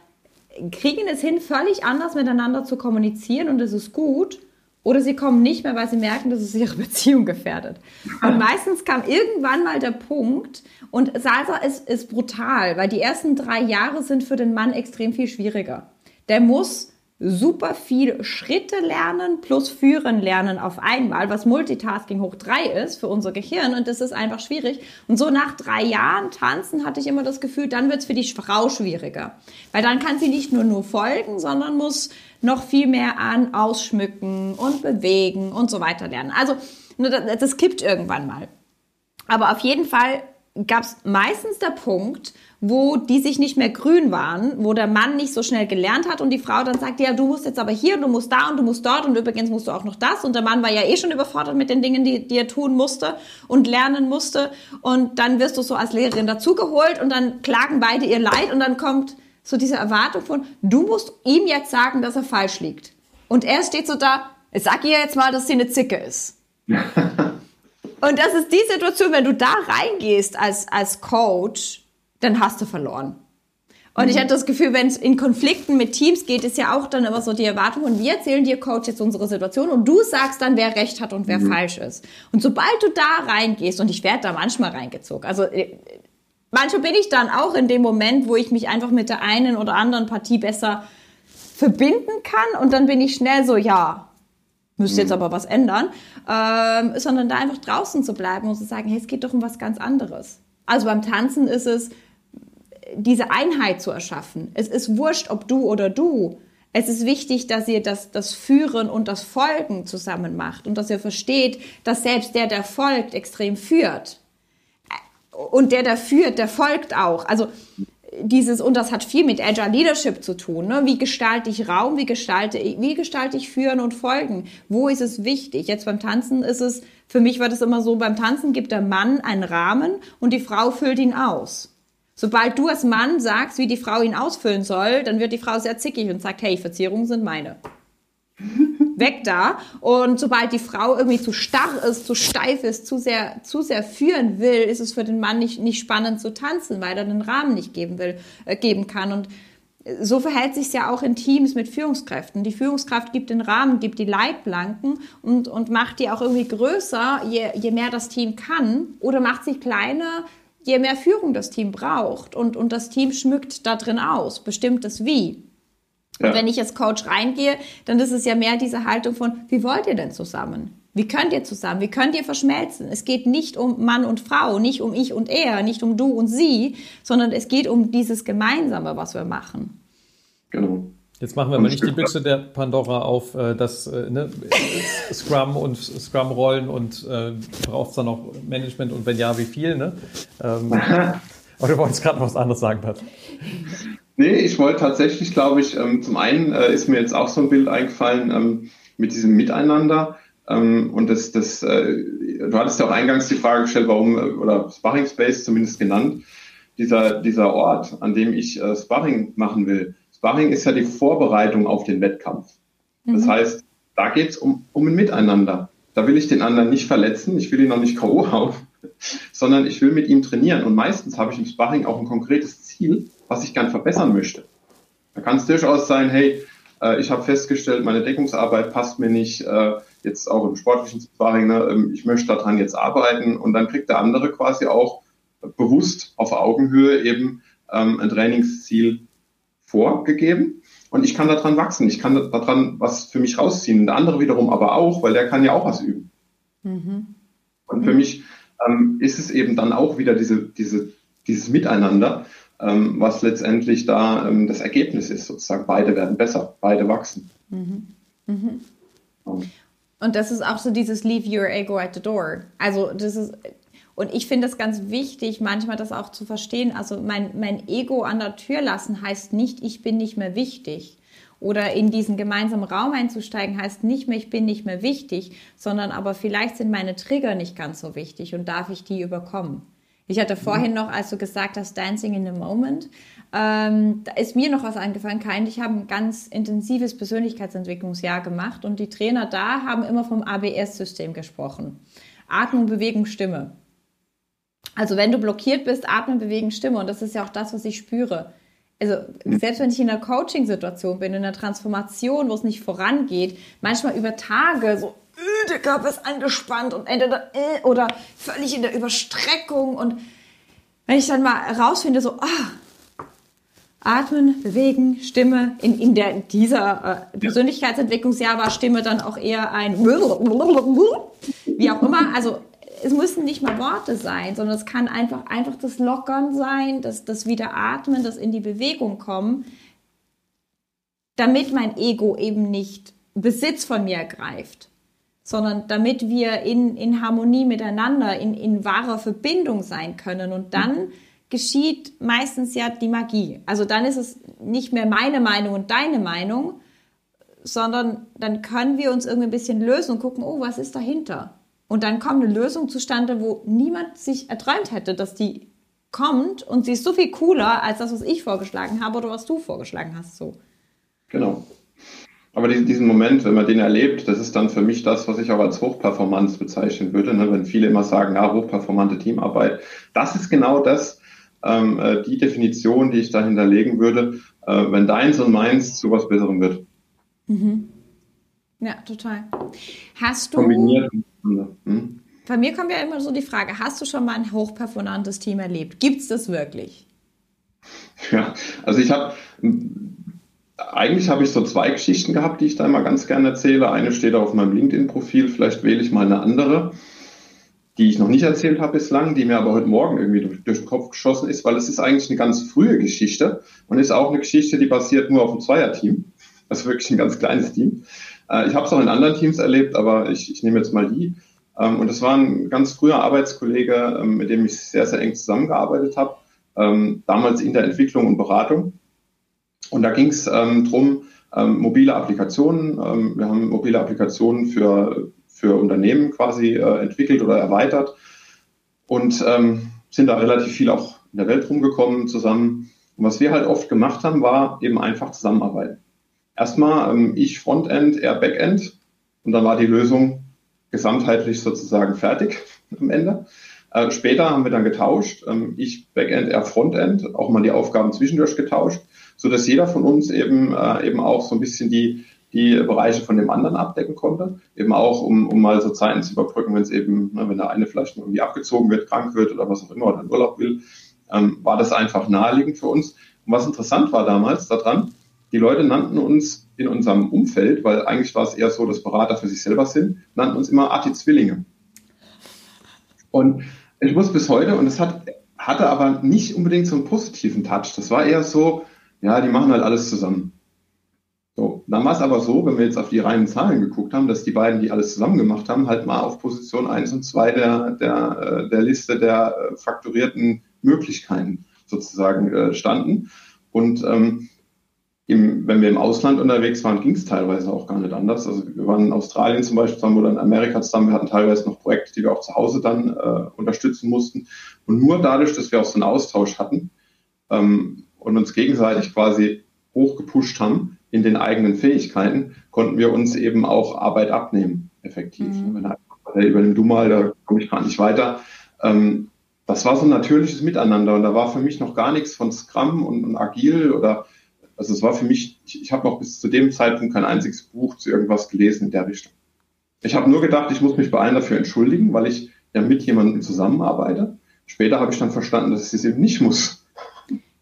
kriegen es hin, völlig anders miteinander zu kommunizieren und es ist gut, oder sie kommen nicht mehr, weil sie merken, dass es ihre Beziehung gefährdet. Und meistens kam irgendwann mal der Punkt, und Salsa ist, ist brutal, weil die ersten drei Jahre sind für den Mann extrem viel schwieriger. Der muss super viel Schritte lernen plus führen lernen auf einmal, was Multitasking hoch drei ist für unser Gehirn und das ist einfach schwierig. Und so nach drei Jahren tanzen hatte ich immer das Gefühl, dann wird es für die Frau schwieriger, weil dann kann sie nicht nur nur folgen, sondern muss noch viel mehr an ausschmücken und bewegen und so weiter lernen. Also das kippt irgendwann mal. Aber auf jeden Fall gab es meistens der Punkt, wo die sich nicht mehr grün waren, wo der Mann nicht so schnell gelernt hat und die Frau dann sagt, ja, du musst jetzt aber hier, du musst da und du musst dort und übrigens musst du auch noch das und der Mann war ja eh schon überfordert mit den Dingen, die, die er tun musste und lernen musste und dann wirst du so als Lehrerin dazugeholt und dann klagen beide ihr Leid und dann kommt so diese Erwartung von, du musst ihm jetzt sagen, dass er falsch liegt. Und er steht so da, ich sag ihr jetzt mal, dass sie eine Zicke ist. und das ist die Situation, wenn du da reingehst als, als Coach, dann hast du verloren. Und mhm. ich hatte das Gefühl, wenn es in Konflikten mit Teams geht, ist ja auch dann immer so die Erwartung, und wir erzählen dir, Coach, jetzt unsere Situation und du sagst dann, wer recht hat und wer mhm. falsch ist. Und sobald du da reingehst, und ich werde da manchmal reingezogen, also äh, manchmal bin ich dann auch in dem Moment, wo ich mich einfach mit der einen oder anderen Partie besser verbinden kann und dann bin ich schnell so, ja, müsste jetzt mhm. aber was ändern, ähm, sondern da einfach draußen zu bleiben und zu sagen, hey, es geht doch um was ganz anderes. Also beim Tanzen ist es, diese Einheit zu erschaffen. Es ist wurscht, ob du oder du. Es ist wichtig, dass ihr das, das Führen und das Folgen zusammen macht und dass ihr versteht, dass selbst der, der folgt, extrem führt. Und der, der führt, der folgt auch. Also dieses, und das hat viel mit Agile Leadership zu tun. Ne? Wie gestalte ich Raum? Wie gestalte ich, wie gestalte ich Führen und Folgen? Wo ist es wichtig? Jetzt beim Tanzen ist es, für mich war das immer so, beim Tanzen gibt der Mann einen Rahmen und die Frau füllt ihn aus. Sobald du als Mann sagst, wie die Frau ihn ausfüllen soll, dann wird die Frau sehr zickig und sagt, hey, Verzierungen sind meine. Weg da. Und sobald die Frau irgendwie zu starr ist, zu steif ist, zu sehr, zu sehr führen will, ist es für den Mann nicht, nicht spannend zu tanzen, weil er den Rahmen nicht geben will, äh, geben kann. Und so verhält sich ja auch in Teams mit Führungskräften. Die Führungskraft gibt den Rahmen, gibt die Leitplanken und, und macht die auch irgendwie größer, je, je mehr das Team kann, oder macht sie kleiner, je mehr Führung das Team braucht. Und, und das Team schmückt da drin aus, bestimmt das Wie. Ja. Und wenn ich als Coach reingehe, dann ist es ja mehr diese Haltung von, wie wollt ihr denn zusammen? Wie könnt ihr zusammen? Wie könnt ihr verschmelzen? Es geht nicht um Mann und Frau, nicht um ich und er, nicht um du und sie, sondern es geht um dieses Gemeinsame, was wir machen. Genau. Jetzt machen wir mal nicht die Büchse der Pandora auf, äh, dass äh, ne, Scrum und Scrum-Rollen und äh, braucht es dann noch Management und wenn ja, wie viel? Ne? Ähm, Oder du wolltest gerade noch was anderes sagen, Pat? Nee, ich wollte tatsächlich, glaube ich, ähm, zum einen äh, ist mir jetzt auch so ein Bild eingefallen ähm, mit diesem Miteinander. Ähm, und das, das, äh, du hattest ja auch eingangs die Frage gestellt, warum, äh, oder Sparring Space zumindest genannt, dieser, dieser Ort, an dem ich äh, Sparring machen will. Sparring ist ja die Vorbereitung auf den Wettkampf. Das mhm. heißt, da geht es um, um ein Miteinander. Da will ich den anderen nicht verletzen, ich will ihn noch nicht K.O. hauen, sondern ich will mit ihm trainieren. Und meistens habe ich im Sparring auch ein konkretes Ziel, was ich gern verbessern möchte. Da kann es durchaus sein, hey, äh, ich habe festgestellt, meine Deckungsarbeit passt mir nicht, äh, jetzt auch im sportlichen Sparring, ne, ähm, ich möchte daran jetzt arbeiten und dann kriegt der andere quasi auch bewusst auf Augenhöhe eben ähm, ein Trainingsziel vorgegeben und ich kann daran wachsen, ich kann daran was für mich rausziehen. Und der andere wiederum aber auch, weil der kann ja auch was üben. Mhm. Und für mhm. mich ähm, ist es eben dann auch wieder diese, diese, dieses Miteinander, was letztendlich da ähm, das Ergebnis ist, sozusagen. Beide werden besser, beide wachsen. Mhm. Mhm. Und das ist auch so dieses Leave your ego at the door. Also das ist, und ich finde es ganz wichtig, manchmal das auch zu verstehen. Also mein, mein Ego an der Tür lassen heißt nicht, ich bin nicht mehr wichtig. Oder in diesen gemeinsamen Raum einzusteigen heißt nicht mehr, ich bin nicht mehr wichtig, sondern aber vielleicht sind meine Trigger nicht ganz so wichtig und darf ich die überkommen. Ich hatte vorhin noch, als du gesagt hast, Dancing in the Moment, ähm, da ist mir noch was eingefallen. Kein, ich habe ein ganz intensives Persönlichkeitsentwicklungsjahr gemacht und die Trainer da haben immer vom ABS-System gesprochen. Atmung, Bewegung, Stimme. Also wenn du blockiert bist, atmen, bewegen, Stimme. Und das ist ja auch das, was ich spüre. Also selbst wenn ich in einer Coaching-Situation bin, in einer Transformation, wo es nicht vorangeht, manchmal über Tage so der Körper ist angespannt und entweder äh, oder völlig in der Überstreckung. Und wenn ich dann mal rausfinde, so, ah, atmen, bewegen, Stimme. In, in der, dieser äh, Persönlichkeitsentwicklungsjahr war Stimme dann auch eher ein wie auch immer. Also es müssen nicht mal Worte sein, sondern es kann einfach, einfach das Lockern sein, das, das Wiederatmen, das in die Bewegung kommen, damit mein Ego eben nicht Besitz von mir ergreift sondern damit wir in, in Harmonie miteinander, in, in wahrer Verbindung sein können. Und dann geschieht meistens ja die Magie. Also dann ist es nicht mehr meine Meinung und deine Meinung, sondern dann können wir uns irgendwie ein bisschen lösen und gucken, oh, was ist dahinter? Und dann kommt eine Lösung zustande, wo niemand sich erträumt hätte, dass die kommt und sie ist so viel cooler als das, was ich vorgeschlagen habe oder was du vorgeschlagen hast. So. Genau. Aber diesen Moment, wenn man den erlebt, das ist dann für mich das, was ich auch als Hochperformance bezeichnen würde. Ne? Wenn viele immer sagen, ja, hochperformante Teamarbeit, das ist genau das, ähm, äh, die Definition, die ich dahinter legen würde, äh, wenn deins und meins zu was Besserem wird. Mhm. Ja, total. Hast du. Kombiniert. Hm? Bei mir kommt ja immer so die Frage: Hast du schon mal ein hochperformantes Team erlebt? Gibt es das wirklich? Ja, also ich habe eigentlich habe ich so zwei Geschichten gehabt, die ich da immer ganz gerne erzähle. Eine steht auf meinem LinkedIn-Profil, vielleicht wähle ich mal eine andere, die ich noch nicht erzählt habe bislang, die mir aber heute Morgen irgendwie durch, durch den Kopf geschossen ist, weil es ist eigentlich eine ganz frühe Geschichte und ist auch eine Geschichte, die basiert nur auf einem Zweierteam. Das ist wirklich ein ganz kleines Team. Äh, ich habe es auch in anderen Teams erlebt, aber ich, ich nehme jetzt mal die. Ähm, und das war ein ganz früher Arbeitskollege, ähm, mit dem ich sehr, sehr eng zusammengearbeitet habe, ähm, damals in der Entwicklung und Beratung. Und da ging es ähm, drum, ähm, mobile Applikationen. Ähm, wir haben mobile Applikationen für, für Unternehmen quasi äh, entwickelt oder erweitert und ähm, sind da relativ viel auch in der Welt rumgekommen zusammen. Und was wir halt oft gemacht haben, war eben einfach zusammenarbeiten. Erstmal ähm, ich Frontend, er Backend und dann war die Lösung gesamtheitlich sozusagen fertig am Ende. Äh, später haben wir dann getauscht. Ähm, ich Backend, er Frontend, auch mal die Aufgaben zwischendurch getauscht so dass jeder von uns eben, äh, eben auch so ein bisschen die, die Bereiche von dem anderen abdecken konnte. Eben auch, um, um mal so Zeiten zu überbrücken, wenn es eben, ne, wenn der eine vielleicht irgendwie abgezogen wird, krank wird oder was auch immer oder in Urlaub will, ähm, war das einfach naheliegend für uns. Und was interessant war damals daran, die Leute nannten uns in unserem Umfeld, weil eigentlich war es eher so, dass Berater für sich selber sind, nannten uns immer Arti-Zwillinge. Und ich muss bis heute, und es hat, hatte aber nicht unbedingt so einen positiven Touch. Das war eher so, ja, die machen halt alles zusammen. So, dann war es aber so, wenn wir jetzt auf die reinen Zahlen geguckt haben, dass die beiden, die alles zusammen gemacht haben, halt mal auf Position 1 und 2 der, der, äh, der Liste der äh, fakturierten Möglichkeiten sozusagen äh, standen. Und ähm, im, wenn wir im Ausland unterwegs waren, ging es teilweise auch gar nicht anders. Also wir waren in Australien zum Beispiel zusammen oder in Amerika zusammen. Wir hatten teilweise noch Projekte, die wir auch zu Hause dann äh, unterstützen mussten. Und nur dadurch, dass wir auch so einen Austausch hatten ähm, und uns gegenseitig quasi hochgepusht haben in den eigenen Fähigkeiten, konnten wir uns eben auch Arbeit abnehmen, effektiv. Mhm. Wenn er übernimm du mal, da komme ich gar nicht weiter. Ähm, das war so ein natürliches Miteinander und da war für mich noch gar nichts von Scrum und, und Agil oder also es war für mich, ich, ich habe noch bis zu dem Zeitpunkt kein einziges Buch zu irgendwas gelesen in der Richtung. Ich habe nur gedacht, ich muss mich bei allen dafür entschuldigen, weil ich ja mit jemandem zusammenarbeite. Später habe ich dann verstanden, dass ich es eben nicht muss.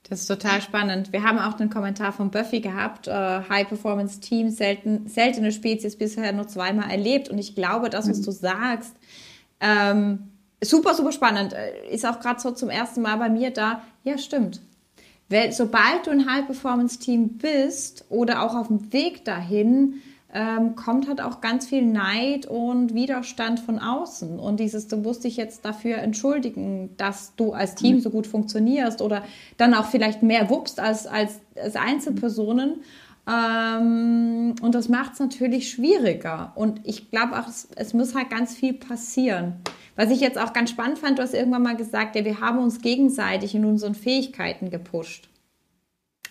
Das ist total spannend. Wir haben auch einen Kommentar von Buffy gehabt. Äh, High Performance Team, selten, seltene Spezies bisher nur zweimal erlebt. Und ich glaube, das, was mhm. du sagst, ähm, super, super spannend. Äh, ist auch gerade so zum ersten Mal bei mir da. Ja, stimmt. Weil, sobald du ein High-Performance-Team bist oder auch auf dem Weg dahin, ähm, kommt halt auch ganz viel Neid und Widerstand von außen. Und dieses, du musst dich jetzt dafür entschuldigen, dass du als Team so gut funktionierst oder dann auch vielleicht mehr wuppst als, als, als Einzelpersonen. Ähm, und das macht es natürlich schwieriger. Und ich glaube auch, es, es muss halt ganz viel passieren. Was ich jetzt auch ganz spannend fand, du hast irgendwann mal gesagt, ja, wir haben uns gegenseitig in unseren Fähigkeiten gepusht.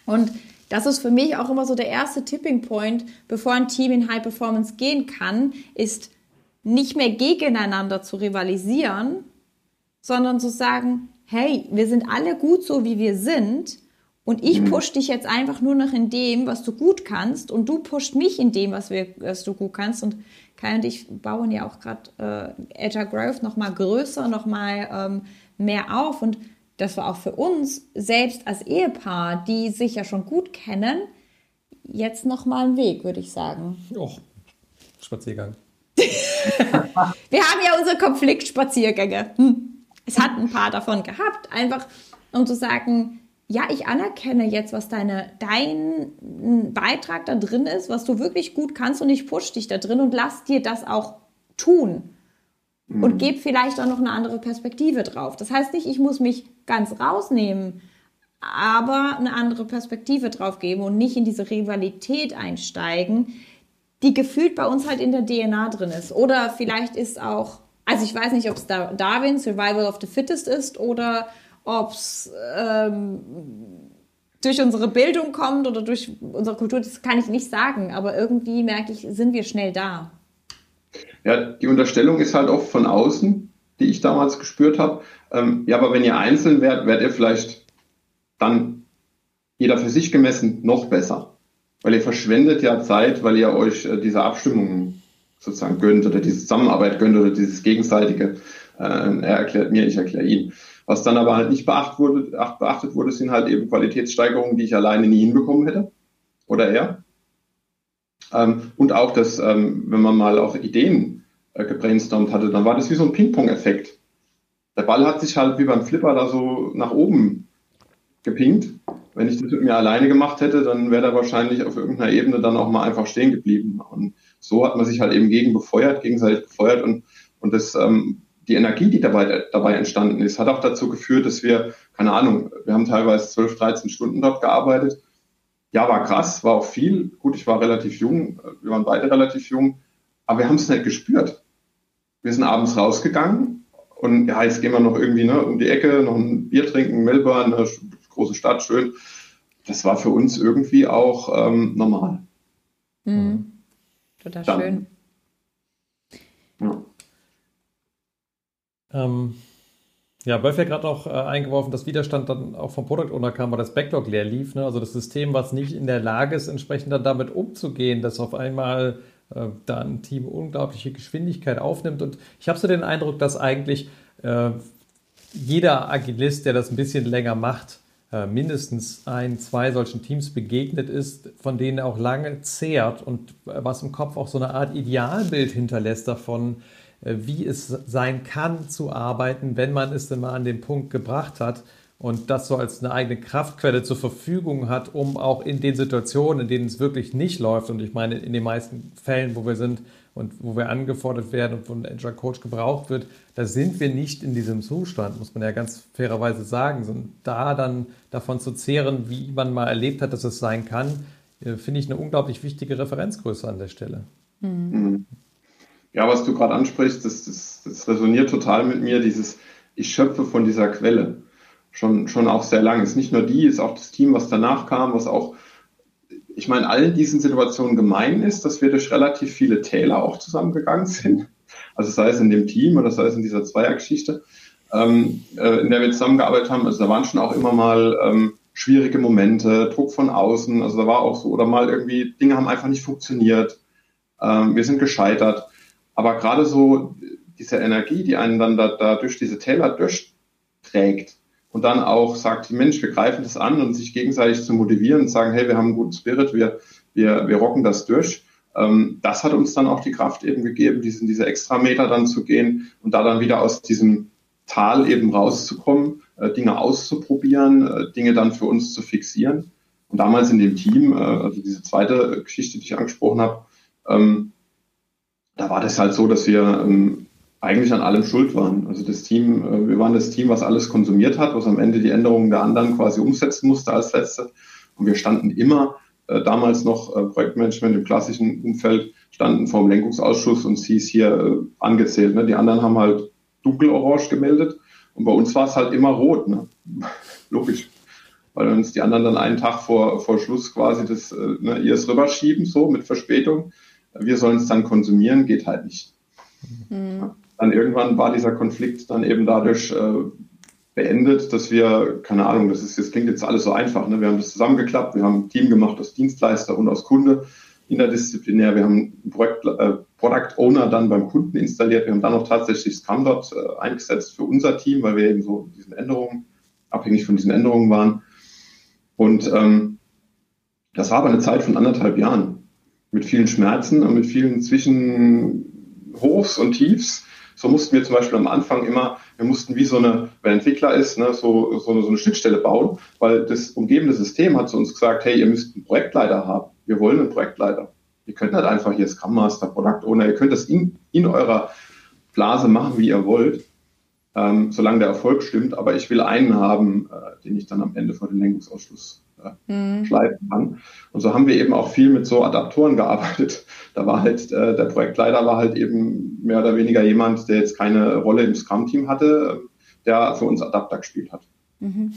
Und das ist für mich auch immer so der erste Tipping Point, bevor ein Team in High Performance gehen kann, ist nicht mehr gegeneinander zu rivalisieren, sondern zu sagen, hey, wir sind alle gut so, wie wir sind und ich mhm. push dich jetzt einfach nur noch in dem, was du gut kannst und du pusht mich in dem, was, wir, was du gut kannst und Kai und ich bauen ja auch gerade äh, Agile Growth nochmal größer, nochmal ähm, mehr auf. Und das war auch für uns, selbst als Ehepaar, die sich ja schon gut kennen, jetzt nochmal ein Weg, würde ich sagen. Och, Spaziergang. Wir haben ja unsere Konfliktspaziergänge. Hm. Es hat ein paar davon gehabt, einfach um zu sagen, ja, ich anerkenne jetzt, was deine, dein Beitrag da drin ist, was du wirklich gut kannst und ich push dich da drin und lass dir das auch tun. Mhm. Und gebe vielleicht auch noch eine andere Perspektive drauf. Das heißt nicht, ich muss mich ganz rausnehmen, aber eine andere Perspektive drauf geben und nicht in diese Rivalität einsteigen, die gefühlt bei uns halt in der DNA drin ist. Oder vielleicht ist auch, also ich weiß nicht, ob es Darwin Survival of the Fittest ist oder ob es ähm, durch unsere Bildung kommt oder durch unsere Kultur, das kann ich nicht sagen, aber irgendwie merke ich, sind wir schnell da. Ja, die Unterstellung ist halt oft von außen, die ich damals gespürt habe. Ähm, ja, aber wenn ihr einzeln wärt, wärt ihr vielleicht dann jeder für sich gemessen noch besser. Weil ihr verschwendet ja Zeit, weil ihr euch äh, diese Abstimmungen sozusagen gönnt oder diese Zusammenarbeit gönnt oder dieses gegenseitige, äh, er erklärt mir, ich erkläre ihn. Was dann aber halt nicht beachtet wurde, beachtet wurde, sind halt eben Qualitätssteigerungen, die ich alleine nie hinbekommen hätte. Oder er. Ähm, und auch das, ähm, wenn man mal auch Ideen äh, gebrainstormt hatte, dann war das wie so ein Ping-Pong-Effekt. Der Ball hat sich halt wie beim Flipper da so nach oben gepinkt. Wenn ich das mit mir alleine gemacht hätte, dann wäre er wahrscheinlich auf irgendeiner Ebene dann auch mal einfach stehen geblieben. Und so hat man sich halt eben gegen befeuert, gegenseitig befeuert und, und das ähm, die Energie, die dabei, dabei entstanden ist, hat auch dazu geführt, dass wir, keine Ahnung, wir haben teilweise 12, 13 Stunden dort gearbeitet. Ja, war krass, war auch viel. Gut, ich war relativ jung, wir waren beide relativ jung, aber wir haben es nicht gespürt. Wir sind abends rausgegangen und ja, jetzt gehen wir noch irgendwie ne, um die Ecke, noch ein Bier trinken, Melbourne, eine große Stadt, schön. Das war für uns irgendwie auch ähm, normal. Mhm. Total Dann, schön. Ja. Ähm, ja, Wolf hat gerade noch äh, eingeworfen, dass Widerstand dann auch vom Product Owner kam, weil das Backlog leer lief. Ne? Also das System, was nicht in der Lage ist, entsprechend dann damit umzugehen, dass auf einmal äh, da ein Team unglaubliche Geschwindigkeit aufnimmt. Und ich habe so den Eindruck, dass eigentlich äh, jeder Agilist, der das ein bisschen länger macht, äh, mindestens ein, zwei solchen Teams begegnet ist, von denen er auch lange zehrt und äh, was im Kopf auch so eine Art Idealbild hinterlässt davon, wie es sein kann zu arbeiten, wenn man es denn mal an den Punkt gebracht hat. und das so als eine eigene Kraftquelle zur Verfügung hat, um auch in den Situationen, in denen es wirklich nicht läuft, und ich meine in den meisten Fällen, wo wir sind und wo wir angefordert werden und von Agile Coach gebraucht wird, da sind wir nicht in diesem Zustand, muss man ja ganz fairerweise sagen. Und da dann davon zu zehren, wie man mal erlebt hat, dass es sein kann, äh, finde ich eine unglaublich wichtige Referenzgröße an der Stelle. Mhm. Ja, was du gerade ansprichst, das, das, das resoniert total mit mir, dieses ich schöpfe von dieser Quelle schon, schon auch sehr lange. Es ist nicht nur die, es ist auch das Team, was danach kam, was auch, ich meine, allen diesen Situationen gemein ist, dass wir durch relativ viele Täler auch zusammengegangen sind. Also sei es in dem Team oder sei es in dieser Zweiergeschichte, ähm, äh, in der wir zusammengearbeitet haben. Also da waren schon auch immer mal ähm, schwierige Momente, Druck von außen. Also da war auch so, oder mal irgendwie, Dinge haben einfach nicht funktioniert. Ähm, wir sind gescheitert. Aber gerade so diese Energie, die einen dann da, da durch diese Täler durchträgt, und dann auch sagt, Mensch, wir greifen das an und sich gegenseitig zu motivieren und sagen, hey, wir haben einen guten Spirit, wir, wir, wir rocken das durch. Ähm, das hat uns dann auch die Kraft eben gegeben, diesen, diese extra Meter dann zu gehen und da dann wieder aus diesem Tal eben rauszukommen, äh, Dinge auszuprobieren, äh, Dinge dann für uns zu fixieren. Und damals in dem Team, äh, also diese zweite Geschichte, die ich angesprochen habe, ähm, da war das halt so, dass wir ähm, eigentlich an allem schuld waren. Also das Team, äh, wir waren das Team, was alles konsumiert hat, was am Ende die Änderungen der anderen quasi umsetzen musste als Letzte. Und wir standen immer, äh, damals noch äh, Projektmanagement im klassischen Umfeld, standen vor dem Lenkungsausschuss und sie ist hier angezählt. Ne? Die anderen haben halt dunkelorange gemeldet und bei uns war es halt immer rot. Ne? Logisch. Weil uns die anderen dann einen Tag vor, vor Schluss quasi das, ne, ihr es rüberschieben, so mit Verspätung. Wir sollen es dann konsumieren, geht halt nicht. Mhm dann irgendwann war dieser Konflikt dann eben dadurch äh, beendet, dass wir, keine Ahnung, das ist, das klingt jetzt alles so einfach, ne? wir haben das zusammengeklappt, wir haben ein Team gemacht aus Dienstleister und aus Kunde, interdisziplinär, wir haben einen Projekt, äh, Product Owner dann beim Kunden installiert, wir haben dann auch tatsächlich Scrum dort äh, eingesetzt für unser Team, weil wir eben so diesen Änderungen, abhängig von diesen Änderungen waren. Und ähm, das war aber eine Zeit von anderthalb Jahren mit vielen Schmerzen und mit vielen Zwischenhochs und Tiefs so mussten wir zum Beispiel am Anfang immer, wir mussten wie so eine, wenn Entwickler ist, ne, so, so, eine, so eine Schnittstelle bauen, weil das umgebende System hat zu uns gesagt, hey, ihr müsst einen Projektleiter haben. Wir wollen einen Projektleiter. Ihr könnt halt einfach hier Scrum Master, Product Owner, ihr könnt das in, in eurer Blase machen, wie ihr wollt, ähm, solange der Erfolg stimmt. Aber ich will einen haben, äh, den ich dann am Ende vor den Lenkungsausschuss mhm. schleifen kann. Und so haben wir eben auch viel mit so Adaptoren gearbeitet. Da war halt, äh, der Projektleiter war halt eben mehr oder weniger jemand, der jetzt keine Rolle im Scrum-Team hatte, der für uns Adapter gespielt hat. Mhm.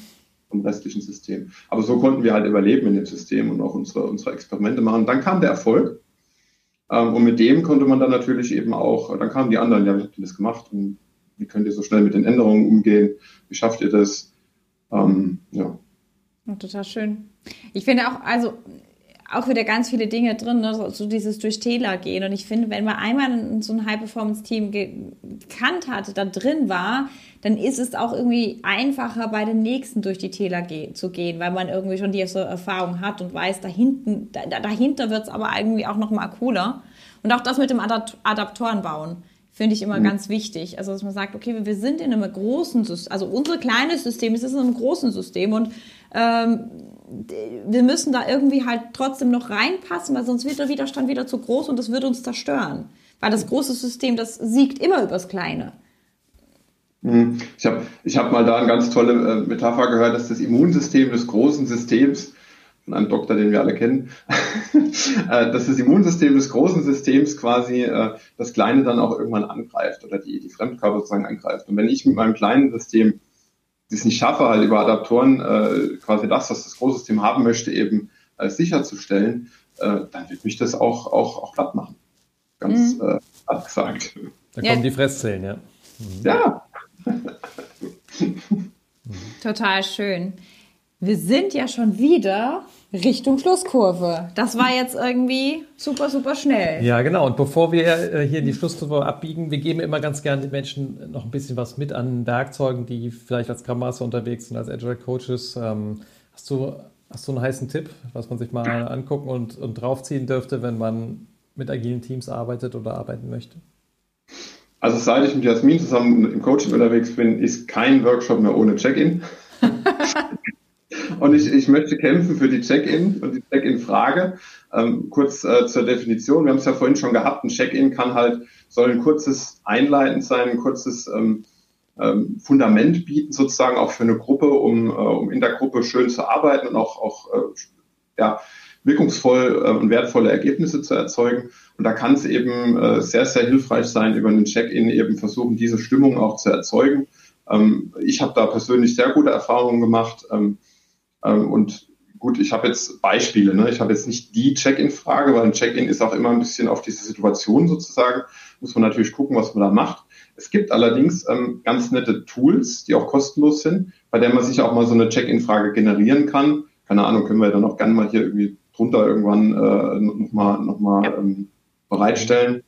Im restlichen System. Aber so konnten wir halt überleben in dem System und auch unsere, unsere Experimente machen. Dann kam der Erfolg. Ähm, und mit dem konnte man dann natürlich eben auch, dann kamen die anderen, ja, wie habt ihr das gemacht? Und wie könnt ihr so schnell mit den Änderungen umgehen? Wie schafft ihr das? Ähm, ja. Total schön. Ich finde auch, also auch wieder ganz viele Dinge drin, ne? so, so dieses durch Täler gehen. Und ich finde, wenn man einmal in so ein High-Performance-Team gekannt hat, da drin war, dann ist es auch irgendwie einfacher, bei den nächsten durch die Täler ge zu gehen, weil man irgendwie schon die Erfahrung hat und weiß, da da, dahinter wird es aber irgendwie auch noch mal cooler. Und auch das mit dem Adapt Adaptoren bauen finde ich immer mhm. ganz wichtig. Also, dass man sagt, okay, wir sind in einem großen System, also unser kleines System ist in einem großen System und ähm, wir müssen da irgendwie halt trotzdem noch reinpassen, weil sonst wird der Widerstand wieder zu groß und das wird uns zerstören. Weil das große System, das siegt immer übers Kleine. Mhm. Ich habe ich hab mal da eine ganz tolle äh, Metapher gehört, dass das Immunsystem des großen Systems, von einem Doktor, den wir alle kennen, äh, dass das Immunsystem des großen Systems quasi äh, das Kleine dann auch irgendwann angreift oder die, die Fremdkörper sozusagen angreift. Und wenn ich mit meinem kleinen System es nicht schaffe, halt über Adaptoren äh, quasi das, was das Großsystem haben möchte, eben äh, sicherzustellen, äh, dann wird mich das auch, auch, auch platt machen. Ganz mhm. äh, platt gesagt. Da kommen ja. die Fresszellen, ja. Mhm. Ja. Total schön. Wir sind ja schon wieder Richtung Schlusskurve. Das war jetzt irgendwie super, super schnell. Ja, genau. Und bevor wir äh, hier in die Schlusskurve abbiegen, wir geben immer ganz gerne den Menschen noch ein bisschen was mit an Werkzeugen, die vielleicht als Scrum Master unterwegs sind, als Agile Coaches. Ähm, hast, du, hast du einen heißen Tipp, was man sich mal angucken und, und draufziehen dürfte, wenn man mit agilen Teams arbeitet oder arbeiten möchte? Also seit ich mit Jasmin zusammen im Coaching unterwegs bin, ist kein Workshop mehr ohne Check-in. Und ich, ich möchte kämpfen für die Check-in und die Check-in-Frage. Ähm, kurz äh, zur Definition. Wir haben es ja vorhin schon gehabt. Ein Check-in kann halt, soll ein kurzes Einleiten sein, ein kurzes ähm, ähm, Fundament bieten, sozusagen auch für eine Gruppe, um, äh, um in der Gruppe schön zu arbeiten und auch, auch äh, ja, wirkungsvoll äh, und wertvolle Ergebnisse zu erzeugen. Und da kann es eben äh, sehr, sehr hilfreich sein, über einen Check-in eben versuchen, diese Stimmung auch zu erzeugen. Ähm, ich habe da persönlich sehr gute Erfahrungen gemacht. Ähm, und gut, ich habe jetzt Beispiele. Ne? Ich habe jetzt nicht die Check-in-Frage, weil ein Check-in ist auch immer ein bisschen auf diese Situation sozusagen. Muss man natürlich gucken, was man da macht. Es gibt allerdings ähm, ganz nette Tools, die auch kostenlos sind, bei der man sich auch mal so eine Check-in-Frage generieren kann. Keine Ahnung, können wir dann auch gerne mal hier irgendwie drunter irgendwann äh, nochmal noch mal, ähm, bereitstellen,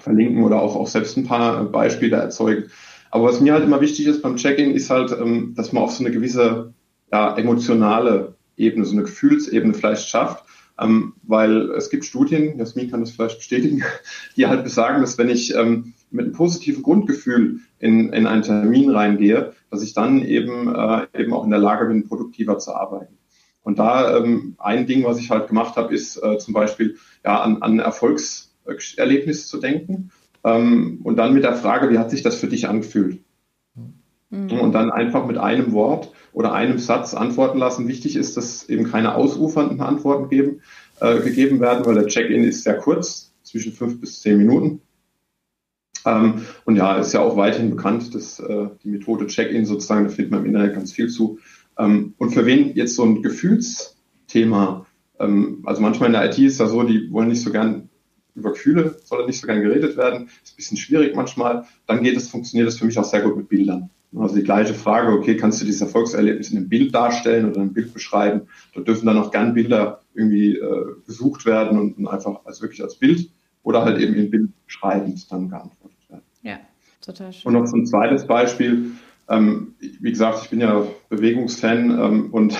verlinken oder auch, auch selbst ein paar Beispiele erzeugen. Aber was mir halt immer wichtig ist beim Check-in, ist halt, ähm, dass man auf so eine gewisse ja, emotionale Ebene, so eine Gefühlsebene vielleicht schafft. Ähm, weil es gibt Studien, Jasmin kann das vielleicht bestätigen, die halt besagen, dass wenn ich ähm, mit einem positiven Grundgefühl in, in einen Termin reingehe, dass ich dann eben, äh, eben auch in der Lage bin, produktiver zu arbeiten. Und da ähm, ein Ding, was ich halt gemacht habe, ist äh, zum Beispiel ja, an, an Erfolgserlebnis zu denken ähm, und dann mit der Frage, wie hat sich das für dich angefühlt? Mhm. Und dann einfach mit einem Wort oder einem Satz antworten lassen. Wichtig ist, dass eben keine ausufernden Antworten geben, äh, gegeben werden, weil der Check-in ist sehr kurz, zwischen fünf bis zehn Minuten. Ähm, und ja, ist ja auch weiterhin bekannt, dass äh, die Methode Check-in sozusagen, da findet man im Internet ganz viel zu, ähm, und für wen jetzt so ein Gefühlsthema, ähm, also manchmal in der IT ist da so, die wollen nicht so gern über Gefühle, soll nicht so gern geredet werden, ist ein bisschen schwierig manchmal, dann geht es, funktioniert es für mich auch sehr gut mit Bildern. Also die gleiche Frage, okay, kannst du dieses Erfolgserlebnis in einem Bild darstellen oder ein Bild beschreiben? Da dürfen dann auch gern Bilder irgendwie äh, gesucht werden und, einfach als wirklich als Bild oder halt eben in Bild beschreibend dann geantwortet werden. Ja, total schön. Und noch so ein zweites Beispiel, ähm, wie gesagt, ich bin ja Bewegungsfan ähm, und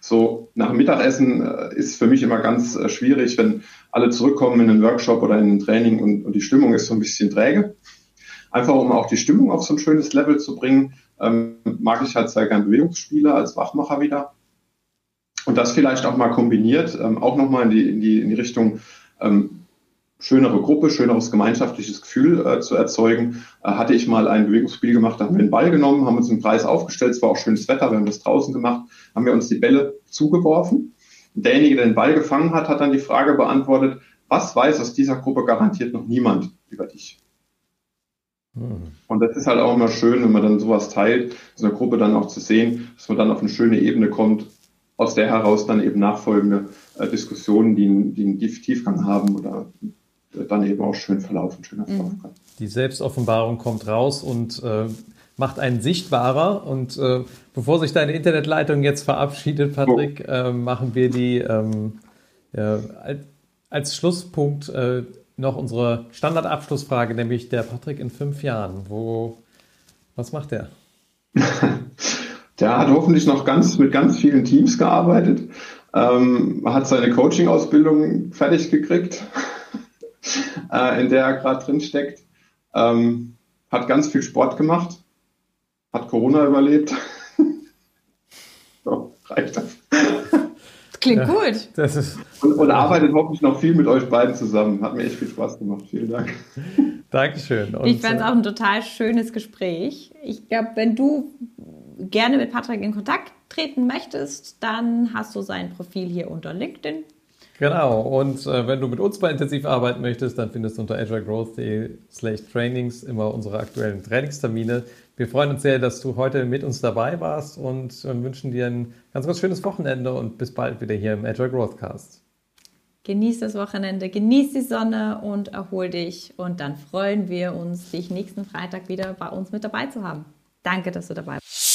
so nach dem Mittagessen äh, ist für mich immer ganz äh, schwierig, wenn alle zurückkommen in einen Workshop oder in ein Training und, und, die Stimmung ist so ein bisschen träge. Einfach um auch die Stimmung auf so ein schönes Level zu bringen, ähm, mag ich halt sehr gern Bewegungsspiele als Wachmacher wieder. Und das vielleicht auch mal kombiniert, ähm, auch nochmal in die, in, die, in die Richtung ähm, schönere Gruppe, schöneres gemeinschaftliches Gefühl äh, zu erzeugen, äh, hatte ich mal ein Bewegungsspiel gemacht, da haben wir einen Ball genommen, haben uns einen Preis aufgestellt, es war auch schönes Wetter, wir haben das draußen gemacht, haben wir uns die Bälle zugeworfen. Derjenige, der den Ball gefangen hat, hat dann die Frage beantwortet, was weiß aus dieser Gruppe garantiert noch niemand über dich? Hm. Und das ist halt auch immer schön, wenn man dann sowas teilt, so eine Gruppe dann auch zu sehen, dass man dann auf eine schöne Ebene kommt, aus der heraus dann eben nachfolgende äh, Diskussionen, die, die einen Tiefgang haben oder dann eben auch schön verlaufen, schön erfolgen kann. Die Selbstoffenbarung kommt raus und äh, macht einen sichtbarer. Und äh, bevor sich deine Internetleitung jetzt verabschiedet, Patrick, oh. äh, machen wir die ähm, ja, als Schlusspunkt äh, noch unsere Standardabschlussfrage, nämlich der Patrick in fünf Jahren. Wo, was macht der? der hat hoffentlich noch ganz mit ganz vielen Teams gearbeitet, ähm, hat seine Coaching-Ausbildung fertig gekriegt äh, in der er gerade drin steckt. Ähm, hat ganz viel Sport gemacht, hat Corona überlebt. so, reicht das. Klingt ja, gut. Das ist, und, und arbeitet hoffentlich noch viel mit euch beiden zusammen. Hat mir echt viel Spaß gemacht. Vielen Dank. Dankeschön. Und ich fand es äh, auch ein total schönes Gespräch. Ich glaube, wenn du gerne mit Patrick in Kontakt treten möchtest, dann hast du sein Profil hier unter LinkedIn. Genau, und äh, wenn du mit uns mal intensiv arbeiten möchtest, dann findest du unter agilegrowth.de slash trainings immer unsere aktuellen Trainingstermine. Wir freuen uns sehr, dass du heute mit uns dabei warst und äh, wünschen dir ein ganz, ganz schönes Wochenende und bis bald wieder hier im Agile Growthcast. Genieß das Wochenende, genieß die Sonne und erhol dich und dann freuen wir uns, dich nächsten Freitag wieder bei uns mit dabei zu haben. Danke, dass du dabei bist.